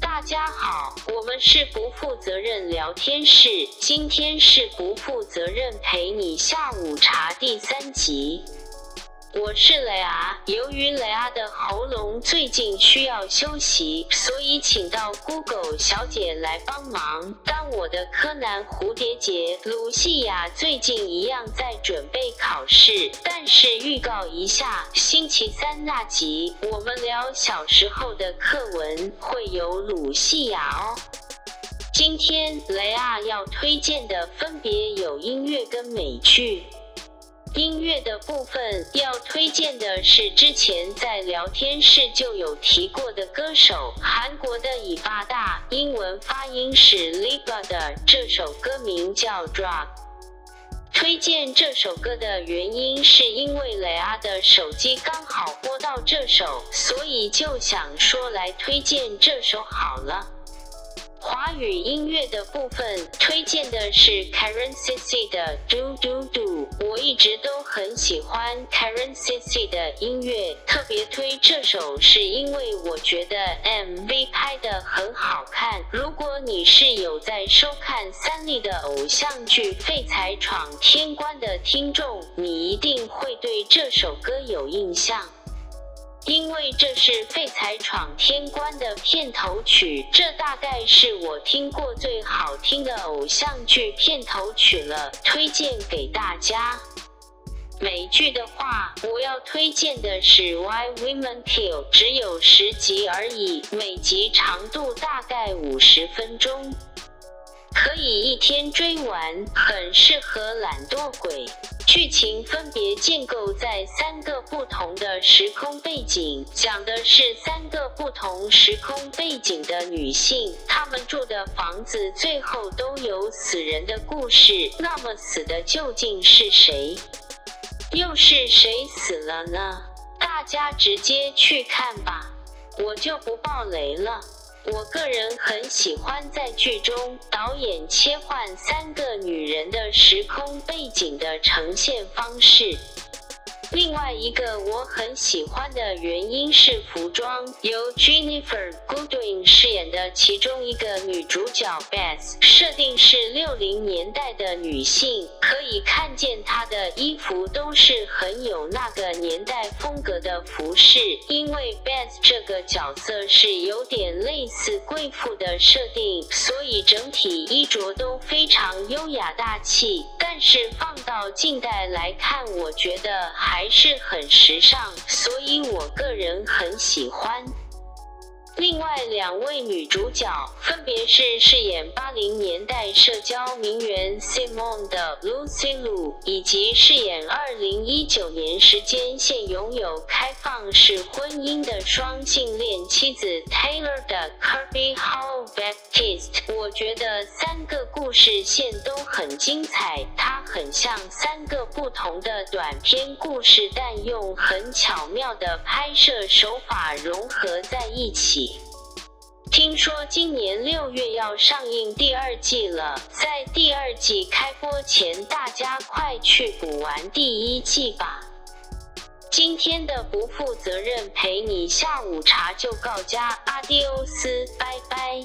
大家好我们是不负责任聊天室今天是不负责任陪你下午茶第三集。我是雷阿，由于雷阿的喉咙最近需要休息，所以请到 Google 小姐来帮忙。当我的柯南蝴蝶结鲁西亚最近一样在准备考试，但是预告一下，星期三那集我们聊小时候的课文会有鲁西亚哦。今天雷阿要推荐的分别有音乐跟美剧。音乐的部分要推荐的是之前在聊天室就有提过的歌手，韩国的以巴大，英文发音是 Liba 的，这首歌名叫 Drop。推荐这首歌的原因是因为雷阿的手机刚好播到这首，所以就想说来推荐这首好了。华语音乐的部分推荐的是 Karen Cici 的 Do Do Do，我一直都很喜欢 Karen Cici 的音乐，特别推这首是因为我觉得 MV 拍的很好看。如果你是有在收看三立的偶像剧《废材闯天关》的听众，你一定会对这首歌有印象。因为这是《废材闯天关》的片头曲，这大概是我听过最好听的偶像剧片头曲了，推荐给大家。美剧的话，我要推荐的是《Why Women Kill》，只有十集而已，每集长度大概五十分钟。可以一天追完，很适合懒惰鬼。剧情分别建构在三个不同的时空背景，讲的是三个不同时空背景的女性，她们住的房子最后都有死人的故事。那么死的究竟是谁？又是谁死了呢？大家直接去看吧，我就不爆雷了。我个人很喜欢在剧中导演切换三个女人的时空背景的呈现方式。另外一个我很喜欢的原因是服装，由 Jennifer Goodwin 饰演的其中一个女主角 Beth，设定是六零年代的女性，可以看见她的衣服都是很有那个年代风格的服饰。因为 Beth 这个角色是有点类似贵妇的设定，所以整体衣着都非常优雅大气。但是放到近代来看，我觉得还。是很时尚，所以我个人很喜欢。另外两位女主角分别是饰演八零年代社交名媛 Simone 的 Lucy Liu，以及饰演二零一九年时间现拥有开放式婚姻的双性恋妻子 Taylor 的 Kirby Hall Baptist。我觉得三个故事线都很精彩，它很像三个不同的短篇故事，但用很巧妙的拍摄手法融合在一起。听说今年六月要上映第二季了，在第二季开播前，大家快去补完第一季吧。今天的不负责任陪你下午茶就告假，阿迪欧斯，拜拜。